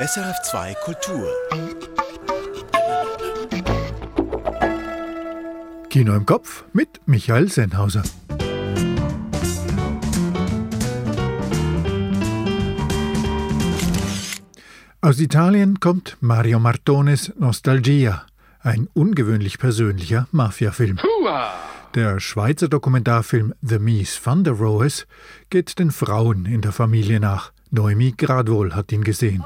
SRF2 Kultur. Kino im Kopf mit Michael Sennhauser. Aus Italien kommt Mario Martones Nostalgia, ein ungewöhnlich persönlicher Mafiafilm. Der Schweizer Dokumentarfilm The Mies van der Rohes geht den Frauen in der Familie nach. Noemi Gradwohl hat ihn gesehen.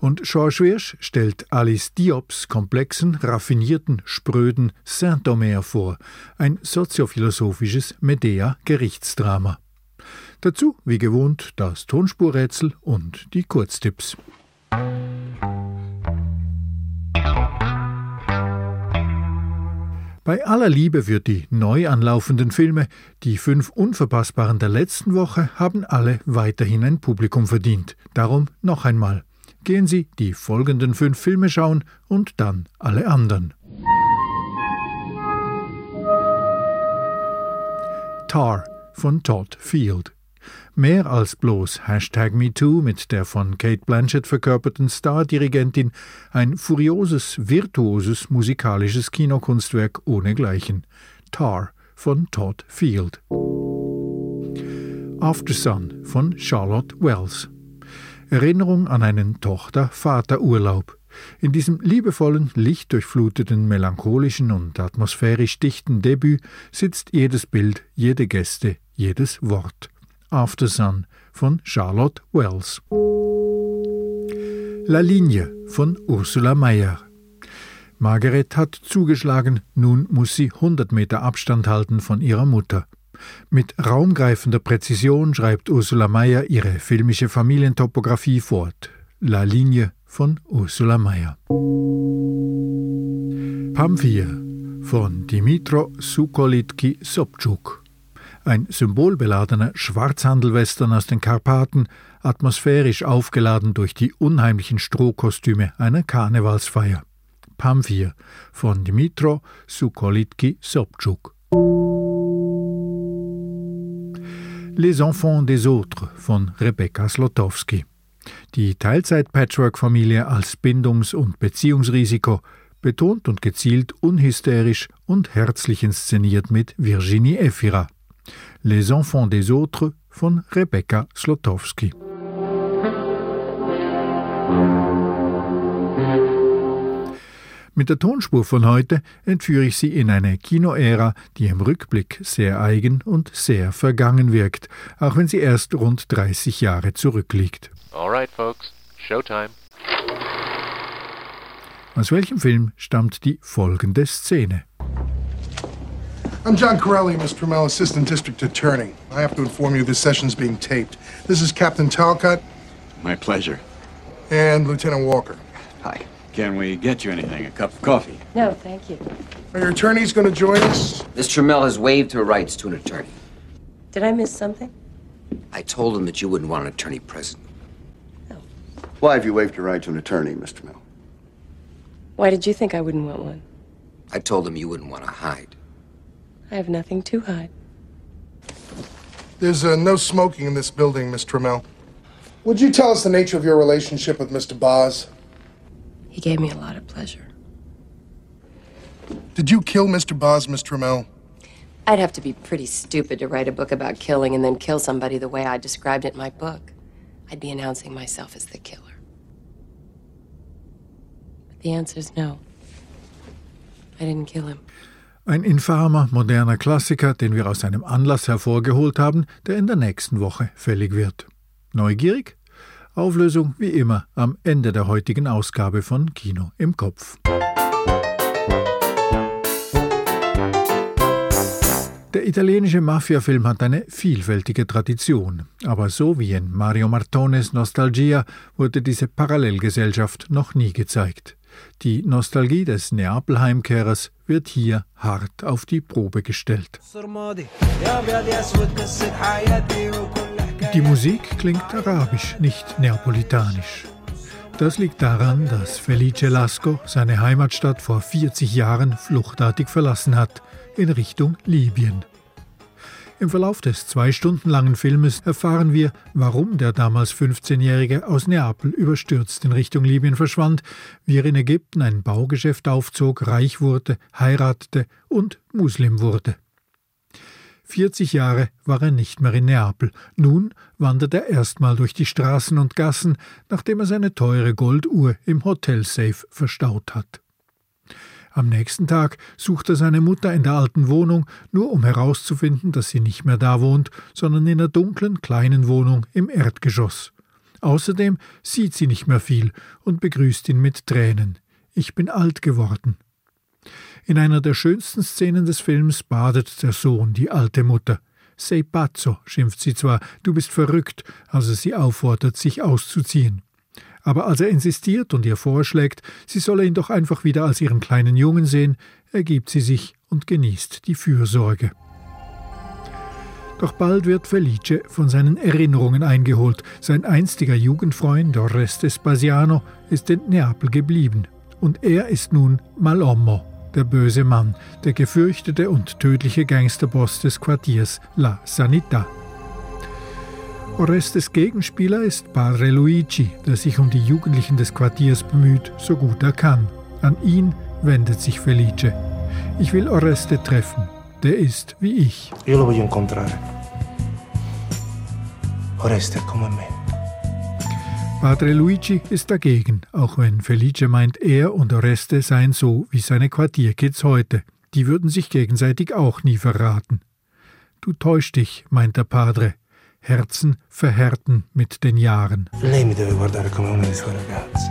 Und Georges Wirsch stellt Alice Diops komplexen, raffinierten, spröden Saint-Omer vor, ein soziophilosophisches Medea-Gerichtsdrama. Dazu, wie gewohnt, das Tonspurrätsel und die Kurztipps. Bei aller Liebe für die neu anlaufenden Filme, die fünf unverpassbaren der letzten Woche haben alle weiterhin ein Publikum verdient. Darum noch einmal. Gehen Sie die folgenden fünf Filme schauen und dann alle anderen. Tar von Todd Field. Mehr als bloß Hashtag MeToo mit der von Kate Blanchett verkörperten Star-Dirigentin ein furioses, virtuoses musikalisches Kinokunstwerk ohnegleichen. Tar von Todd Field. After Sun von Charlotte Wells. Erinnerung an einen Tochter-Vater-Urlaub. In diesem liebevollen, lichtdurchfluteten, melancholischen und atmosphärisch dichten Debüt sitzt jedes Bild, jede Geste, jedes Wort. After Sun von Charlotte Wells. La Linie von Ursula Mayer. Margaret hat zugeschlagen, nun muss sie 100 Meter Abstand halten von ihrer Mutter. Mit raumgreifender Präzision schreibt Ursula Mayer ihre filmische Familientopographie fort. La Linie von Ursula Mayer. Pamphir von Dimitro Sukolitki Sobczuk. Ein symbolbeladener Schwarzhandelwestern aus den Karpaten, atmosphärisch aufgeladen durch die unheimlichen Strohkostüme einer Karnevalsfeier. Pamphir von Dimitro Sukolitki Sobczuk. Les Enfants des Autres von Rebecca Slotowski. Die Teilzeit-Patchwork-Familie als Bindungs- und Beziehungsrisiko, betont und gezielt unhysterisch und herzlich inszeniert mit Virginie Efira. Les Enfants des Autres von Rebecca Slotowski. Mit der Tonspur von heute entführe ich Sie in eine Kinoära, die im Rückblick sehr eigen und sehr vergangen wirkt, auch wenn sie erst rund 30 Jahre zurückliegt. Alright, folks, Showtime. Aus welchem Film stammt die folgende Szene? I'm John Corelli, Miss Trammell, Assistant District Attorney. I have to inform you this session's being taped. This is Captain Talcott My pleasure. and Lieutenant Walker. Hi. Can we get you anything? A cup of coffee? No, thank you. Are your attorneys going to join us? Miss Trammell has waived her rights to an attorney. Did I miss something? I told him that you wouldn't want an attorney present. Why have you waived your right to an attorney, Mr. Mill? Why did you think I wouldn't want one? I told him you wouldn't want to hide. I have nothing to hide. There's uh, no smoking in this building, Miss Trammell. Would you tell us the nature of your relationship with Mr. Boz? He gave me a lot of pleasure. Did you kill Mr. Boz, Miss Trammell? I'd have to be pretty stupid to write a book about killing and then kill somebody the way I described it in my book. I'd be announcing myself as the killer. But the answer's no. I didn't kill him. Ein infamer, moderner Klassiker, den wir aus einem Anlass hervorgeholt haben, der in der nächsten Woche fällig wird. Neugierig? Auflösung wie immer am Ende der heutigen Ausgabe von Kino im Kopf. Der italienische Mafiafilm hat eine vielfältige Tradition, aber so wie in Mario Martones Nostalgia wurde diese Parallelgesellschaft noch nie gezeigt. Die Nostalgie des Neapel-Heimkehrers wird hier hart auf die Probe gestellt. Die Musik klingt arabisch, nicht neapolitanisch. Das liegt daran, dass Felice Lasco seine Heimatstadt vor 40 Jahren fluchtartig verlassen hat, in Richtung Libyen. Im Verlauf des zwei Stunden langen Filmes erfahren wir, warum der damals 15-Jährige aus Neapel überstürzt in Richtung Libyen verschwand, wie er in Ägypten ein Baugeschäft aufzog, reich wurde, heiratete und Muslim wurde. 40 Jahre war er nicht mehr in Neapel. Nun wandert er erstmal durch die Straßen und Gassen, nachdem er seine teure Golduhr im Hotelsafe verstaut hat. Am nächsten Tag sucht er seine Mutter in der alten Wohnung, nur um herauszufinden, dass sie nicht mehr da wohnt, sondern in einer dunklen kleinen Wohnung im Erdgeschoss. Außerdem sieht sie nicht mehr viel und begrüßt ihn mit Tränen. Ich bin alt geworden. In einer der schönsten Szenen des Films badet der Sohn die alte Mutter. Sei pazzo, schimpft sie zwar, du bist verrückt, als er sie auffordert, sich auszuziehen. Aber als er insistiert und ihr vorschlägt, sie solle ihn doch einfach wieder als ihren kleinen Jungen sehen, ergibt sie sich und genießt die Fürsorge. Doch bald wird Felice von seinen Erinnerungen eingeholt. Sein einstiger Jugendfreund Oreste Spasiano ist in Neapel geblieben. Und er ist nun Malommo, der böse Mann, der gefürchtete und tödliche Gangsterboss des Quartiers La Sanità. Orestes Gegenspieler ist Padre Luigi, der sich um die Jugendlichen des Quartiers bemüht, so gut er kann. An ihn wendet sich Felice. Ich will Oreste treffen. Der ist wie ich. Io lo voglio incontrare. Oreste è come me. Padre Luigi ist dagegen, auch wenn Felice meint, er und Oreste seien so wie seine Quartierkids heute. Die würden sich gegenseitig auch nie verraten. Du täuschst dich, meint der Padre. Herzen verhärten mit den Jahren. Lei mi deve guardare come una dei suoi ragazzi.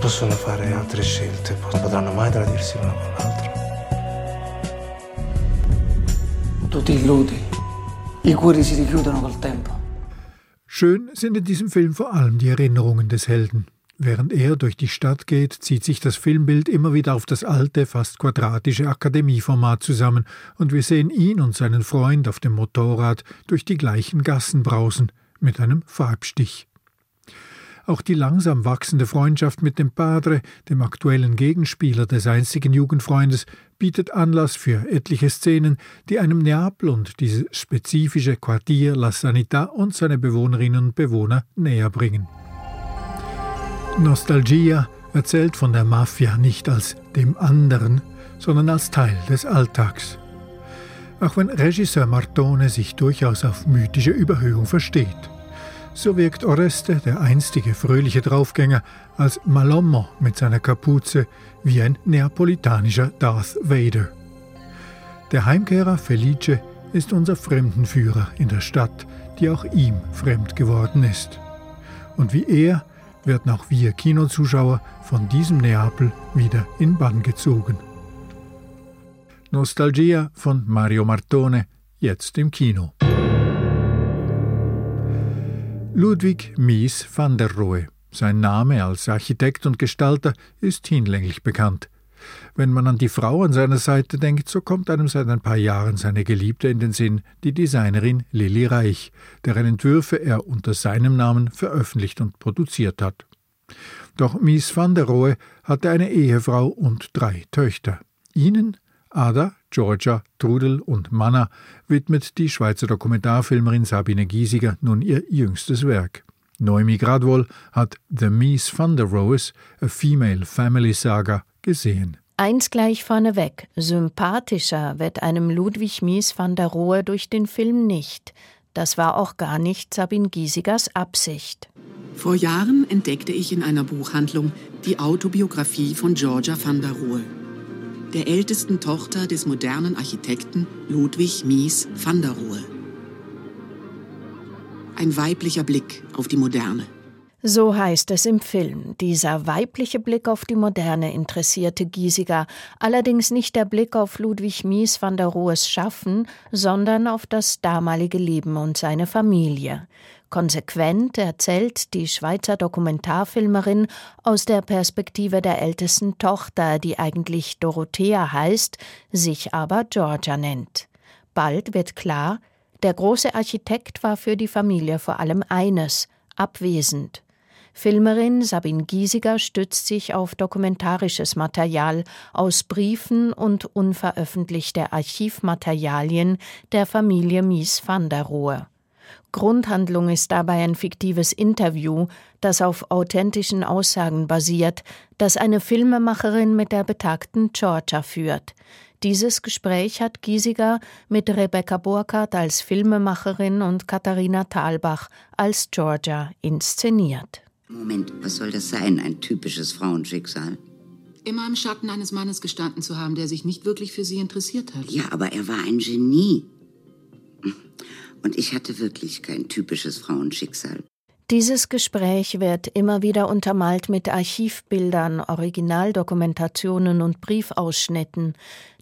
Possono fare altre scelte, non potranno mai tradirsi l'uno con l'altro. Tu ti illudi. I cuori si richiudono col tempo. Schön sind in diesem Film vor allem die Erinnerungen des Helden. Während er durch die Stadt geht, zieht sich das Filmbild immer wieder auf das alte, fast quadratische Akademieformat zusammen, und wir sehen ihn und seinen Freund auf dem Motorrad durch die gleichen Gassen brausen, mit einem Farbstich. Auch die langsam wachsende Freundschaft mit dem Padre, dem aktuellen Gegenspieler des einzigen Jugendfreundes, bietet Anlass für etliche Szenen, die einem Neapel und dieses spezifische Quartier La Sanità und seine Bewohnerinnen und Bewohner näher bringen. Nostalgia erzählt von der Mafia nicht als dem anderen, sondern als Teil des Alltags. Auch wenn Regisseur Martone sich durchaus auf mythische Überhöhung versteht. So wirkt Oreste, der einstige fröhliche Draufgänger, als Malommo mit seiner Kapuze wie ein neapolitanischer Darth Vader. Der Heimkehrer Felice ist unser Fremdenführer in der Stadt, die auch ihm fremd geworden ist. Und wie er werden auch wir Kinozuschauer von diesem Neapel wieder in Bann gezogen. Nostalgia von Mario Martone, jetzt im Kino. Ludwig Mies van der Rohe. Sein Name als Architekt und Gestalter ist hinlänglich bekannt. Wenn man an die Frau an seiner Seite denkt, so kommt einem seit ein paar Jahren seine Geliebte in den Sinn, die Designerin Lilly Reich, deren Entwürfe er unter seinem Namen veröffentlicht und produziert hat. Doch Mies van der Rohe hatte eine Ehefrau und drei Töchter. Ihnen Ada, Georgia, Trudel und Manna widmet die Schweizer Dokumentarfilmerin Sabine Giesiger nun ihr jüngstes Werk. Noemi Gradwohl hat The Mies van der Rose, a Female Family Saga, gesehen. Eins gleich vorneweg, sympathischer wird einem Ludwig Mies van der Rohe durch den Film nicht. Das war auch gar nicht Sabine Giesigers Absicht. Vor Jahren entdeckte ich in einer Buchhandlung die Autobiografie von Georgia van der Rohe der ältesten Tochter des modernen Architekten Ludwig Mies van der Rohe. Ein weiblicher Blick auf die Moderne. So heißt es im Film. Dieser weibliche Blick auf die Moderne interessierte Giesiger, allerdings nicht der Blick auf Ludwig Mies van der Rohes Schaffen, sondern auf das damalige Leben und seine Familie. Konsequent erzählt die Schweizer Dokumentarfilmerin aus der Perspektive der ältesten Tochter, die eigentlich Dorothea heißt, sich aber Georgia nennt. Bald wird klar, der große Architekt war für die Familie vor allem eines abwesend. Filmerin Sabine Giesiger stützt sich auf dokumentarisches Material aus Briefen und unveröffentlichte Archivmaterialien der Familie Mies van der Rohe. Grundhandlung ist dabei ein fiktives Interview, das auf authentischen Aussagen basiert, das eine Filmemacherin mit der betagten Georgia führt. Dieses Gespräch hat Giesiger mit Rebecca Burkhardt als Filmemacherin und Katharina Thalbach als Georgia inszeniert. Moment, was soll das sein? Ein typisches Frauenschicksal? Immer im Schatten eines Mannes gestanden zu haben, der sich nicht wirklich für sie interessiert hat. Ja, aber er war ein Genie. Und ich hatte wirklich kein typisches Frauenschicksal. Dieses Gespräch wird immer wieder untermalt mit Archivbildern, Originaldokumentationen und Briefausschnitten.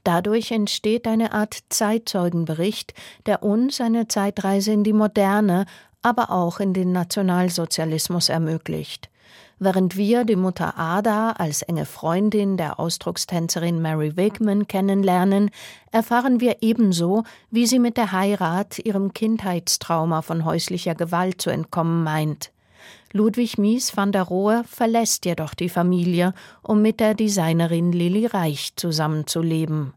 Dadurch entsteht eine Art Zeitzeugenbericht, der uns eine Zeitreise in die Moderne, aber auch in den Nationalsozialismus ermöglicht. Während wir die Mutter Ada als enge Freundin der Ausdruckstänzerin Mary Wigman kennenlernen, erfahren wir ebenso, wie sie mit der Heirat ihrem Kindheitstrauma von häuslicher Gewalt zu entkommen meint. Ludwig Mies van der Rohe verlässt jedoch die Familie, um mit der Designerin Lilly Reich zusammenzuleben.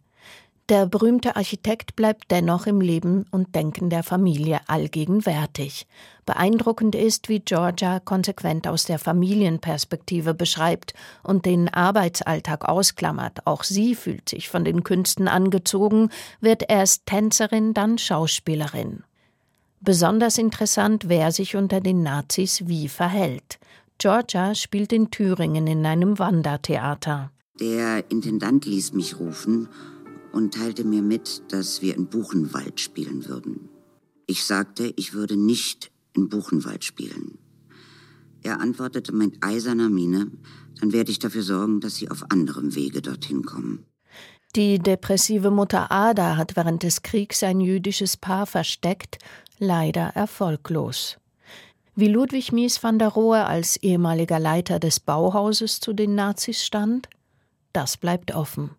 Der berühmte Architekt bleibt dennoch im Leben und Denken der Familie allgegenwärtig. Beeindruckend ist, wie Georgia konsequent aus der Familienperspektive beschreibt und den Arbeitsalltag ausklammert. Auch sie fühlt sich von den Künsten angezogen, wird erst Tänzerin, dann Schauspielerin. Besonders interessant, wer sich unter den Nazis wie verhält. Georgia spielt in Thüringen in einem Wandertheater. Der Intendant ließ mich rufen und teilte mir mit, dass wir in Buchenwald spielen würden. Ich sagte, ich würde nicht in Buchenwald spielen. Er antwortete mit eiserner Miene, dann werde ich dafür sorgen, dass Sie auf anderem Wege dorthin kommen. Die depressive Mutter Ada hat während des Kriegs ein jüdisches Paar versteckt, leider erfolglos. Wie Ludwig Mies van der Rohe als ehemaliger Leiter des Bauhauses zu den Nazis stand, das bleibt offen.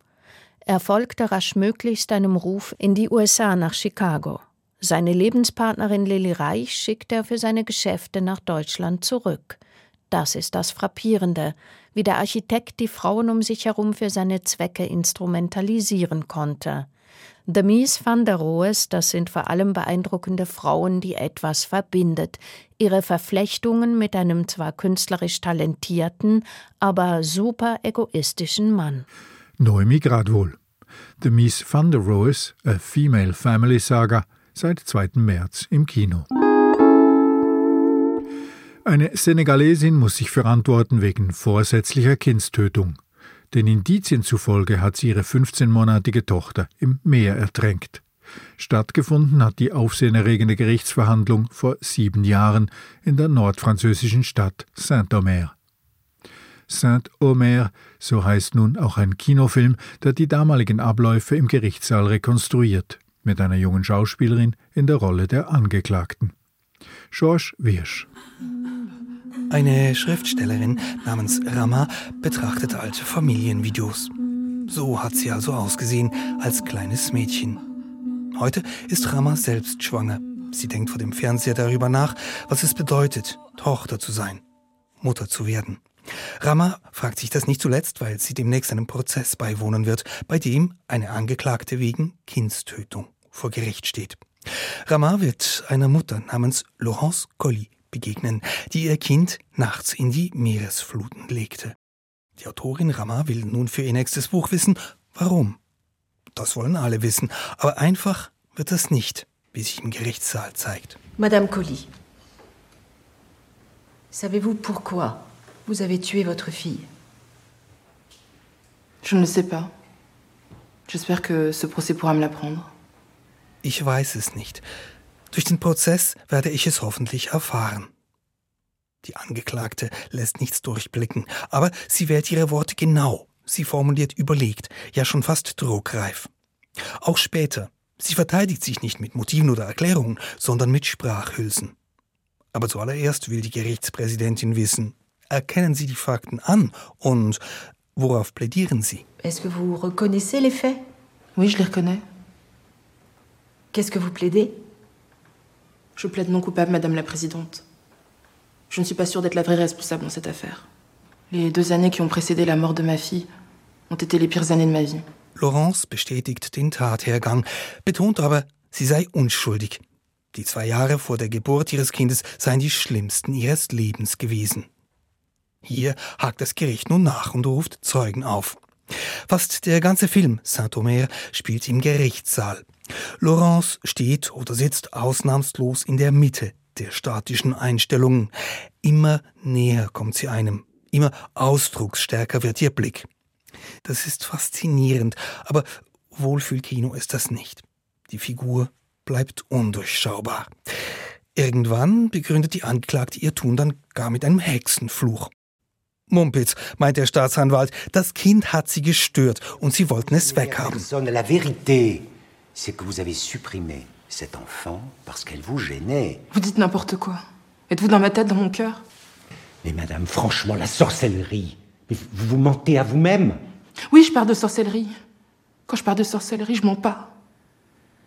Er folgte rasch möglichst einem Ruf in die USA nach Chicago. Seine Lebenspartnerin Lilly Reich schickt er für seine Geschäfte nach Deutschland zurück. Das ist das Frappierende, wie der Architekt die Frauen um sich herum für seine Zwecke instrumentalisieren konnte. Mies van der Rohes, das sind vor allem beeindruckende Frauen, die etwas verbindet. Ihre Verflechtungen mit einem zwar künstlerisch talentierten, aber super egoistischen Mann. Noemi Gradwohl. The Miss Van der Rohes, A Female Family Saga, seit 2. März im Kino. Eine Senegalesin muss sich verantworten wegen vorsätzlicher Kindstötung. Den Indizien zufolge hat sie ihre 15-monatige Tochter im Meer ertränkt. Stattgefunden hat die aufsehenerregende Gerichtsverhandlung vor sieben Jahren in der nordfranzösischen Stadt Saint-Omer. Saint-Omer, so heißt nun auch ein Kinofilm, der die damaligen Abläufe im Gerichtssaal rekonstruiert, mit einer jungen Schauspielerin in der Rolle der Angeklagten. Georges Wirsch. Eine Schriftstellerin namens Rama betrachtet alte Familienvideos. So hat sie also ausgesehen als kleines Mädchen. Heute ist Rama selbst schwanger. Sie denkt vor dem Fernseher darüber nach, was es bedeutet, Tochter zu sein, Mutter zu werden. Rama fragt sich das nicht zuletzt, weil sie demnächst einem Prozess beiwohnen wird, bei dem eine Angeklagte wegen Kindstötung vor Gericht steht. Rama wird einer Mutter namens Laurence Colli begegnen, die ihr Kind nachts in die Meeresfluten legte. Die Autorin Rama will nun für ihr nächstes Buch wissen, warum. Das wollen alle wissen, aber einfach wird das nicht, wie sich im Gerichtssaal zeigt. Madame Colli, savez-vous pourquoi vous avez tué votre fille Je ne le sais pas. J'espère que ce procès pourra me l'apprendre. Ich weiß es nicht. Durch den Prozess werde ich es hoffentlich erfahren. Die Angeklagte lässt nichts durchblicken, aber sie wählt ihre Worte genau. Sie formuliert überlegt, ja schon fast druckreif. Auch später. Sie verteidigt sich nicht mit Motiven oder Erklärungen, sondern mit Sprachhülsen. Aber zuallererst will die Gerichtspräsidentin wissen, erkennen Sie die Fakten an und worauf plädieren Sie? Est-ce que vous reconnaissez les faits Oui, je les reconnais. Qu'est-ce que vous plaidez Je plaide non coupable, Madame la Présidente. Je ne suis pas sûre d'être la vraie responsable dans cette affaire. Les deux années qui ont précédé la mort de ma fille ont été les pires années de ma vie. Laurence bestätigt den Tathergang, betont aber, sie sei unschuldig. Die zwei Jahre vor der Geburt ihres Kindes seien die schlimmsten ihres Lebens gewesen. Hier hakt das Gericht nun nach und ruft Zeugen auf. Fast der ganze Film Saint-Omer spielt im Gerichtssaal. Laurence steht oder sitzt ausnahmslos in der Mitte der statischen Einstellungen. Immer näher kommt sie einem, immer ausdrucksstärker wird ihr Blick. Das ist faszinierend, aber Wohlfühlkino ist das nicht. Die Figur bleibt undurchschaubar. Irgendwann begründet die Anklagte ihr Tun dann gar mit einem Hexenfluch. Mumpitz, meint der Staatsanwalt, das Kind hat sie gestört und sie wollten es weghaben. La vérité, c'est que vous avez supprimé cet enfant parce qu'elle vous gênait. Vous dites n'importe quoi. Êtes-vous dans ma tête, dans mon cœur? Mais madame, franchement, la sorcellerie. Vous vous mentez à vous-même. Oui, je parle de sorcellerie. Quand je parle de sorcellerie, je mens pas.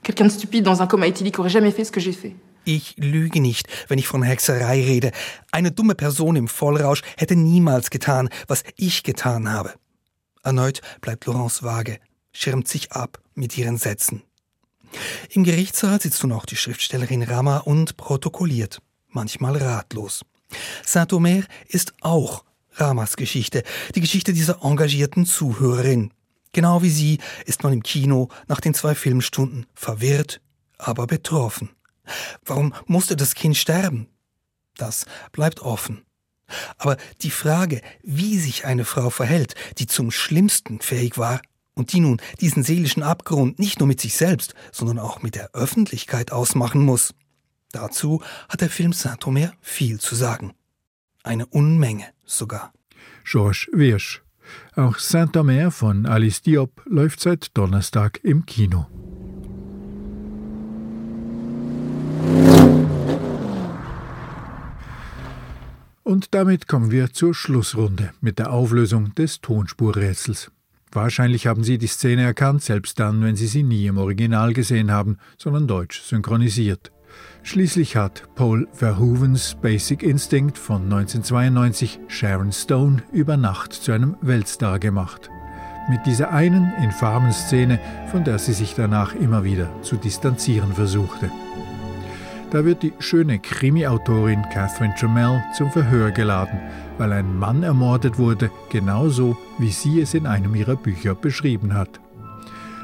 Quelqu'un de stupide dans un coma éthylique aurait jamais fait ce que j'ai fait. Ich lüge nicht, wenn ich von Hexerei rede. Eine dumme Person im Vollrausch hätte niemals getan, was ich getan habe. Erneut bleibt Laurence vage, schirmt sich ab mit ihren Sätzen. Im Gerichtssaal sitzt nun auch die Schriftstellerin Rama und protokolliert, manchmal ratlos. Saint-Omer ist auch Ramas Geschichte, die Geschichte dieser engagierten Zuhörerin. Genau wie sie ist man im Kino nach den zwei Filmstunden verwirrt, aber betroffen. Warum musste das Kind sterben? Das bleibt offen. Aber die Frage, wie sich eine Frau verhält, die zum Schlimmsten fähig war und die nun diesen seelischen Abgrund nicht nur mit sich selbst, sondern auch mit der Öffentlichkeit ausmachen muss, dazu hat der Film Saint-Omer viel zu sagen. Eine Unmenge sogar. Georges Wirsch. Auch Saint-Omer von Alice Diop läuft seit Donnerstag im Kino. Und damit kommen wir zur Schlussrunde mit der Auflösung des Tonspurrätsels. Wahrscheinlich haben Sie die Szene erkannt, selbst dann, wenn Sie sie nie im Original gesehen haben, sondern deutsch synchronisiert. Schließlich hat Paul Verhoevens Basic Instinct von 1992 Sharon Stone über Nacht zu einem Weltstar gemacht. Mit dieser einen infamen Szene, von der sie sich danach immer wieder zu distanzieren versuchte. Da wird die schöne Krimi-Autorin Catherine Trammell zum Verhör geladen, weil ein Mann ermordet wurde, genauso wie sie es in einem ihrer Bücher beschrieben hat.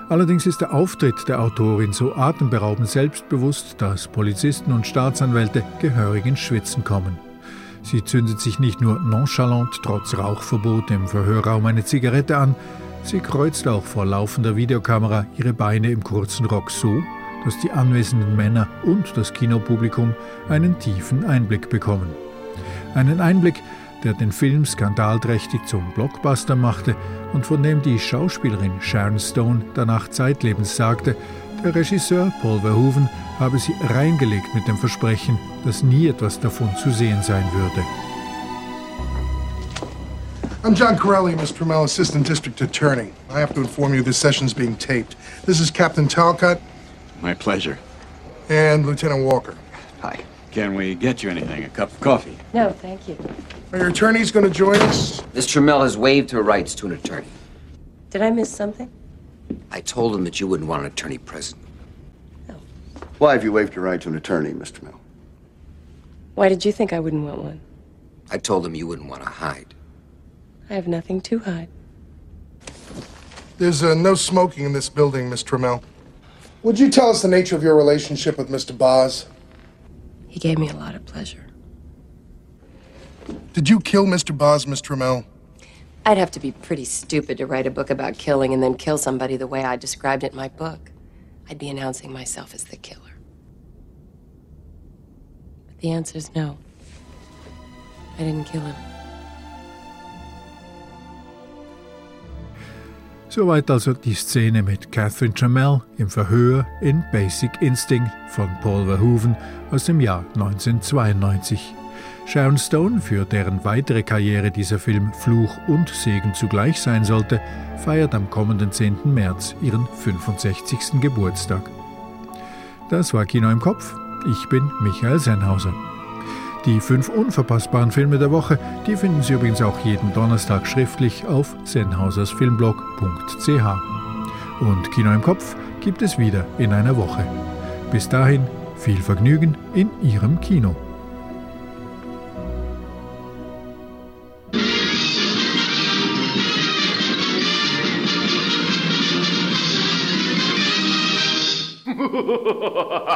Allerdings ist der Auftritt der Autorin so atemberaubend selbstbewusst, dass Polizisten und Staatsanwälte gehörig ins Schwitzen kommen. Sie zündet sich nicht nur nonchalant trotz Rauchverbot im Verhörraum eine Zigarette an, sie kreuzt auch vor laufender Videokamera ihre Beine im kurzen Rock so, dass die anwesenden Männer und das Kinopublikum einen tiefen Einblick bekommen. Einen Einblick, der den Film skandalträchtig zum Blockbuster machte und von dem die Schauspielerin Sharon Stone danach zeitlebens sagte, der Regisseur Paul Verhoeven habe sie reingelegt mit dem Versprechen, dass nie etwas davon zu sehen sein würde. I'm John Corelli, Mr. Trammell, Assistant District Attorney. I have to inform you this session's being taped. This is Captain Talcott. My pleasure. And Lieutenant Walker. Hi. Can we get you anything? A cup of coffee? No, thank you. Are your attorneys going to join us? Miss Trammell has waived her rights to an attorney. Did I miss something? I told him that you wouldn't want an attorney present. No. Why have you waived your right to an attorney, Mr. Mill? Why did you think I wouldn't want one? I told him you wouldn't want to hide. I have nothing to hide. There's uh, no smoking in this building, Miss Trammell. Would you tell us the nature of your relationship with Mr. Boz? He gave me a lot of pleasure. Did you kill Mr. Boz, Miss Trammell? I'd have to be pretty stupid to write a book about killing and then kill somebody the way I described it in my book. I'd be announcing myself as the killer. But the answer's no. I didn't kill him. Soweit also die Szene mit Catherine Trammell im Verhör in Basic Instinct von Paul Verhoeven aus dem Jahr 1992. Sharon Stone, für deren weitere Karriere dieser Film Fluch und Segen zugleich sein sollte, feiert am kommenden 10. März ihren 65. Geburtstag. Das war Kino im Kopf. Ich bin Michael Sennhauser. Die fünf unverpassbaren Filme der Woche, die finden Sie übrigens auch jeden Donnerstag schriftlich auf sennhausersfilmblog.ch. Und Kino im Kopf gibt es wieder in einer Woche. Bis dahin viel Vergnügen in Ihrem Kino.